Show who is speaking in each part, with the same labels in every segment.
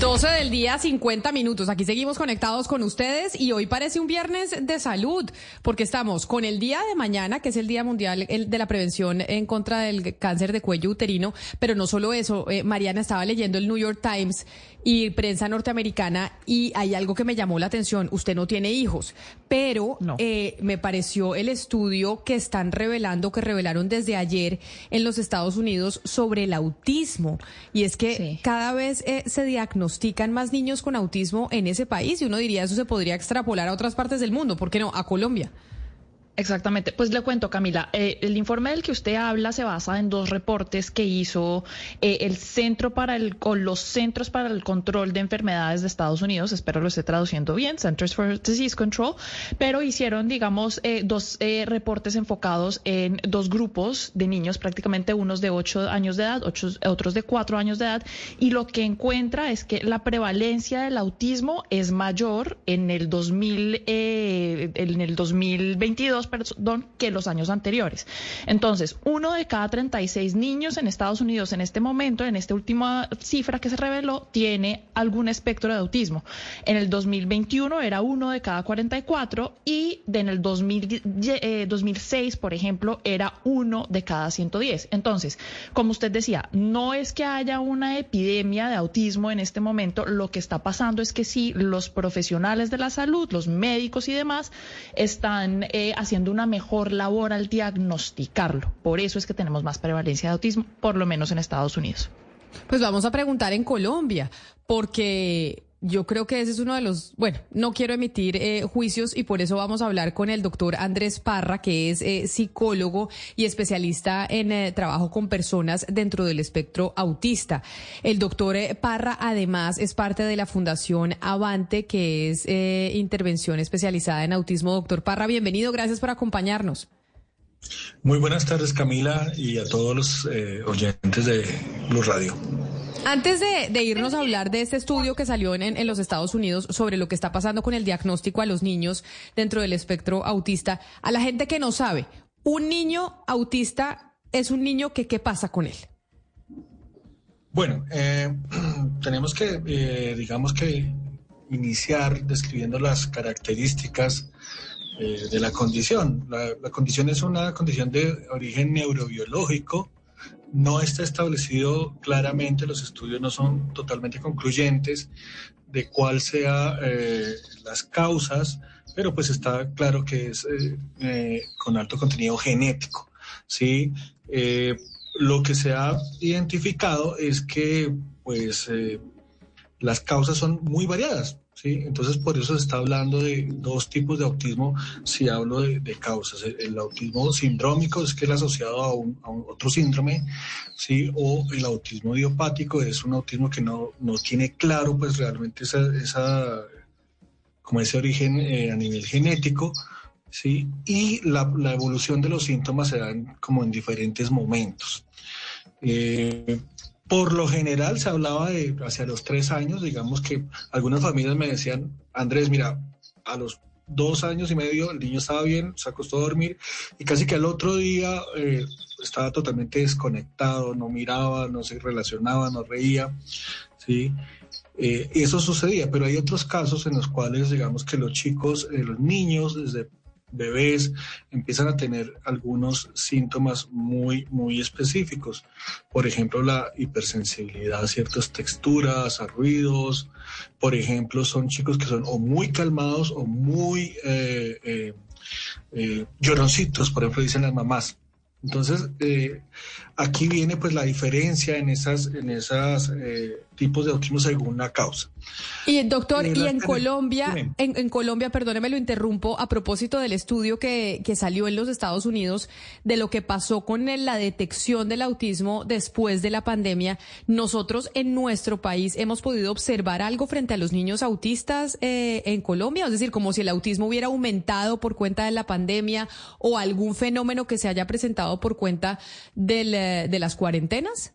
Speaker 1: 12 del día, 50 minutos. Aquí seguimos conectados con ustedes y hoy parece un viernes de salud, porque estamos con el día de mañana, que es el Día Mundial de la Prevención en contra del cáncer de cuello uterino, pero no solo eso, eh, Mariana estaba leyendo el New York Times y prensa norteamericana y hay algo que me llamó la atención. Usted no tiene hijos, pero eh, me pareció el estudio que están revelando, que revelaron desde ayer en los Estados Unidos sobre el autismo. Y es que cada vez eh, se diagnostican más niños con autismo en ese país y uno diría eso se podría extrapolar a otras partes del mundo. ¿Por qué no? A Colombia.
Speaker 2: Exactamente. Pues le cuento, Camila, eh, el informe del que usted habla se basa en dos reportes que hizo eh, el Centro para el, o los Centros para el Control de Enfermedades de Estados Unidos, espero lo esté traduciendo bien, Centers for Disease Control, pero hicieron, digamos, eh, dos reportes enfocados en dos grupos de niños, prácticamente unos de 8 años de edad, otros de 4 años de edad, y lo que encuentra es que la prevalencia del autismo es mayor en el 2000, en el 2022 perdón, que los años anteriores. Entonces, uno de cada 36 niños en Estados Unidos en este momento, en esta última cifra que se reveló, tiene algún espectro de autismo. En el 2021 era uno de cada 44 y en el 2006, eh, por ejemplo, era uno de cada 110. Entonces, como usted decía, no es que haya una epidemia de autismo en este momento, lo que está pasando es que sí, los profesionales de la salud, los médicos y demás, están eh, haciendo haciendo una mejor labor al diagnosticarlo. Por eso es que tenemos más prevalencia de autismo, por lo menos en Estados Unidos.
Speaker 1: Pues vamos a preguntar en Colombia, porque yo creo que ese es uno de los, bueno, no quiero emitir eh, juicios y por eso vamos a hablar con el doctor Andrés Parra, que es eh, psicólogo y especialista en eh, trabajo con personas dentro del espectro autista. El doctor Parra además es parte de la Fundación Avante, que es intervención especializada en autismo. Doctor Parra, bienvenido, gracias por acompañarnos.
Speaker 3: Muy buenas tardes Camila y a todos los oyentes de Blue Radio.
Speaker 1: Antes de, irnos a hablar de este estudio que salió en, los Estados Unidos sobre lo que está pasando con el diagnóstico a los niños dentro del espectro autista, a la gente que no sabe, un niño autista es un niño que qué pasa con él.
Speaker 3: Bueno, eh, tenemos que, eh, digamos que, iniciar describiendo las características eh, de la condición. la, condición es una condición de origen neurobiológico no está establecido claramente, los estudios no son totalmente concluyentes de cuál sea eh, las causas, pero pues está claro que es eh, eh, con alto contenido genético. ¿sí? lo que se ha identificado es que pues las causas son muy variadas. ¿sí? Entonces, por eso se está hablando de dos tipos de autismo si hablo de, causas. El, autismo sindrómico es que es asociado a, un, otro síndrome, ¿sí? O el autismo idiopático es un autismo que no, no tiene claro, pues, realmente esa, esa como ese origen eh, a nivel genético, ¿sí? Y la, evolución de los síntomas se dan como en diferentes momentos. Eh, por lo general se hablaba de hacia los tres años, digamos que algunas familias me decían, Andrés, mira, a los dos años y medio el niño estaba bien, se acostó a dormir y casi que al otro día eh, estaba totalmente desconectado, no miraba, no se relacionaba, no reía, ¿sí? Eh, eso sucedía, pero hay otros casos en los cuales digamos que los chicos, eh, los niños desde bebés empiezan a tener algunos síntomas muy, muy específicos. Por ejemplo, la hipersensibilidad a ciertas texturas, a ruidos. Por ejemplo, son chicos que son o muy calmados o muy eh, eh, eh, lloroncitos, por ejemplo, dicen las mamás. Entonces, aquí viene pues la diferencia en esas, en esas tipos de autismo según la causa.
Speaker 1: Y doctor, y en Colombia, en, Colombia, perdóneme lo interrumpo, a propósito del estudio que, que salió en los Estados Unidos de lo que pasó con la detección del autismo después de la pandemia, nosotros en nuestro país hemos podido observar algo frente a los niños autistas eh, en Colombia, es decir, como si el autismo hubiera aumentado por cuenta de la pandemia o algún fenómeno que se haya presentado por cuenta del, eh, de las cuarentenas.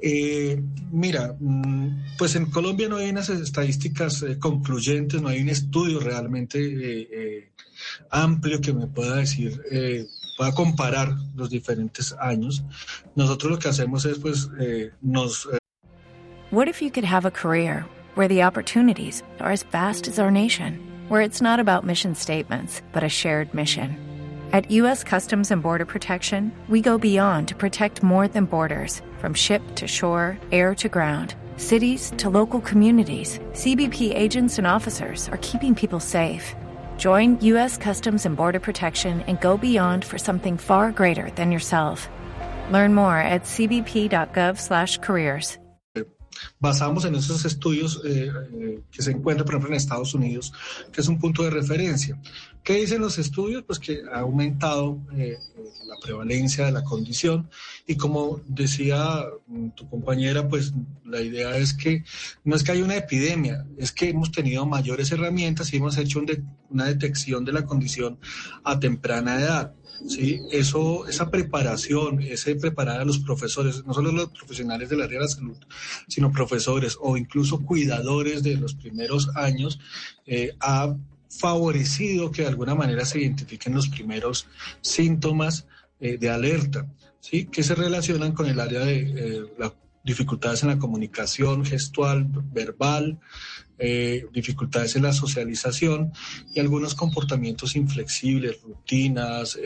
Speaker 3: Eh, mira, mm, pues en Colombia no hay unas estadísticas eh, concluyentes, no hay un estudio realmente eh, amplio que me pueda decir pueda comparar los diferentes años. Nosotros lo que hacemos es, pues, eh, nos... Eh...
Speaker 4: What if you could have a career where the opportunities are as vast as our nation, where it's not about mission statements, but a shared mission? At U.S. Customs and Border Protection, we go beyond to protect more than borders, from ship to shore, air to ground cities to local communities, CBP agents and officers are keeping people safe. Join U.S. Customs and Border Protection and go beyond for something far greater than yourself. Learn more at cbp.gov/careers.
Speaker 3: Basamos en esos estudios eh, eh, que se encuentran, por ejemplo, en Estados Unidos, que es un punto de referencia. ¿Qué dicen los estudios? Pues que ha aumentado eh, la prevalencia de la condición y como decía mm, tu compañera, pues la idea es que no es que haya una epidemia, es que hemos tenido mayores herramientas y hemos hecho una detección de la condición a temprana edad. ¿sí? Eso, esa preparación, ese preparar a los profesores, no solo los profesionales del área de la salud, sino profesores o incluso cuidadores de los primeros años, eh, ha favorecido que de alguna manera se identifiquen los primeros síntomas eh, de alerta, ¿sí? que se relacionan con el área de eh, las dificultades en la comunicación gestual, verbal, eh, dificultades en la socialización y algunos comportamientos inflexibles, rutinas,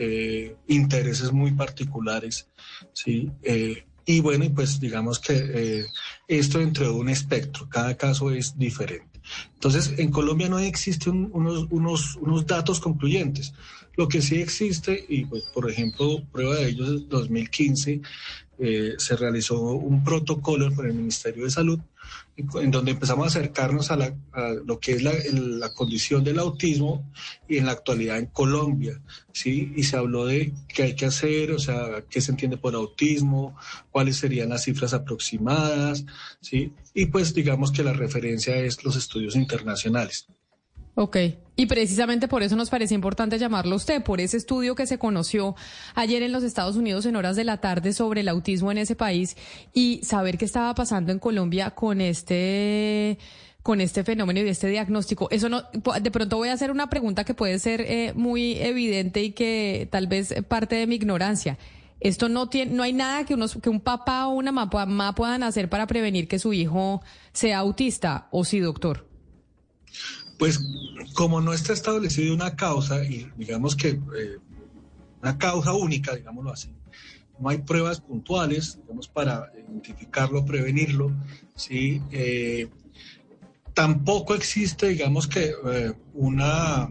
Speaker 3: intereses muy particulares. ¿sí? y bueno, pues digamos que esto dentro de un espectro, cada caso es diferente. Entonces, en Colombia no existen unos, unos, unos datos concluyentes. Lo que sí existe, y pues, por ejemplo, prueba de ello es 2015, eh, se realizó un protocolo por el Ministerio de Salud en donde empezamos a acercarnos a, lo que es la, condición del autismo y en la actualidad en Colombia, ¿sí? Y se habló de qué hay que hacer, o sea, qué se entiende por autismo, cuáles serían las cifras aproximadas, ¿sí? Y pues digamos que la referencia es los estudios internacionales.
Speaker 1: Ok, y precisamente por eso nos parece importante llamarlo usted, por ese estudio que se conoció ayer en los Estados Unidos en horas de la tarde sobre el autismo en ese país y saber qué estaba pasando en Colombia con este con este fenómeno y este diagnóstico. Eso no, de pronto voy a hacer una pregunta que puede ser eh, muy evidente y que tal vez parte de mi ignorancia. Esto no tiene, no hay nada que unos, que un papá o una mamá puedan hacer para prevenir que su hijo sea autista, o sí, doctor.
Speaker 3: Pues como no está establecido una causa, y digamos que eh, una causa única, digámoslo así, no hay pruebas puntuales, digamos, para identificarlo, prevenirlo, ¿sí? Eh, tampoco existe, digamos que, eh, una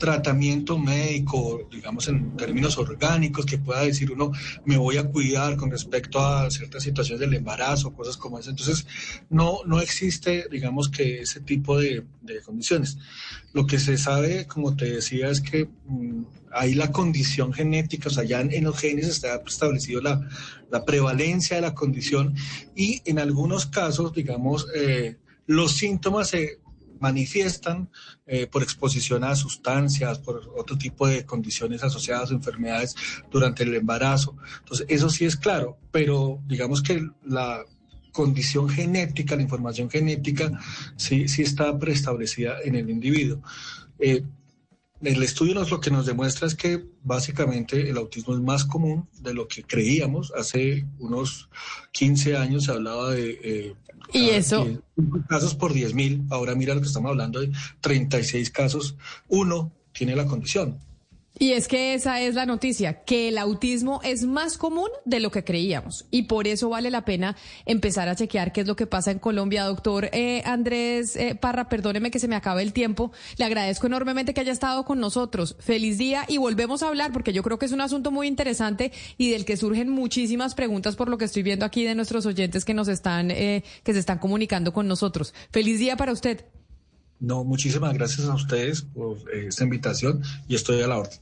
Speaker 3: tratamiento médico, digamos en términos orgánicos, que pueda decir uno, me voy a cuidar con respecto a ciertas situaciones del embarazo, cosas como esa. Entonces, no, no existe, digamos que ese tipo de, condiciones. Lo que se sabe, como te decía, es que mm, hay la condición genética, o sea, ya en, los genes está establecido la, prevalencia de la condición y en algunos casos, digamos, eh, los síntomas se manifiestan eh, por exposición a sustancias, por otro tipo de condiciones asociadas a enfermedades durante el embarazo. Entonces, eso sí es claro, pero digamos que la condición genética, la información genética, sí, sí está preestablecida en el individuo. Eh, el estudio nos, lo que nos demuestra es que básicamente el autismo es más común de lo que creíamos. Hace unos 15 años se hablaba de...
Speaker 1: Eh, y eso...
Speaker 3: casos por 10 mil. Ahora mira lo que estamos hablando de 36 casos. Uno tiene la condición.
Speaker 1: Y es que esa es la noticia, que el autismo es más común de lo que creíamos y por eso vale la pena empezar a chequear qué es lo que pasa en Colombia. Doctor eh, Andrés eh, Parra, perdóneme que se me acabe el tiempo. Le agradezco enormemente que haya estado con nosotros. Feliz día y volvemos a hablar porque yo creo que es un asunto muy interesante y del que surgen muchísimas preguntas por lo que estoy viendo aquí de nuestros oyentes que nos están, eh, que se están comunicando con nosotros. Feliz día para usted.
Speaker 3: No, muchísimas gracias a ustedes por esta invitación y estoy a la orden.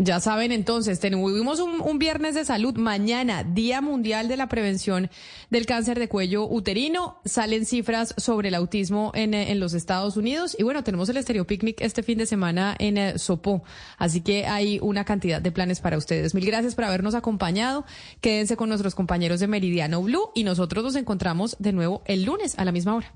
Speaker 1: Ya saben entonces, tuvimos un, viernes de salud, mañana, Día Mundial de la Prevención del Cáncer de Cuello Uterino, salen cifras sobre el autismo en, eh, en los Estados Unidos y bueno, tenemos el Estéreo Picnic este fin de semana en eh, Sopó, así que hay una cantidad de planes para ustedes. Mil gracias por habernos acompañado, quédense con nuestros compañeros de Meridiano Blue y nosotros nos encontramos de nuevo el lunes a la misma hora.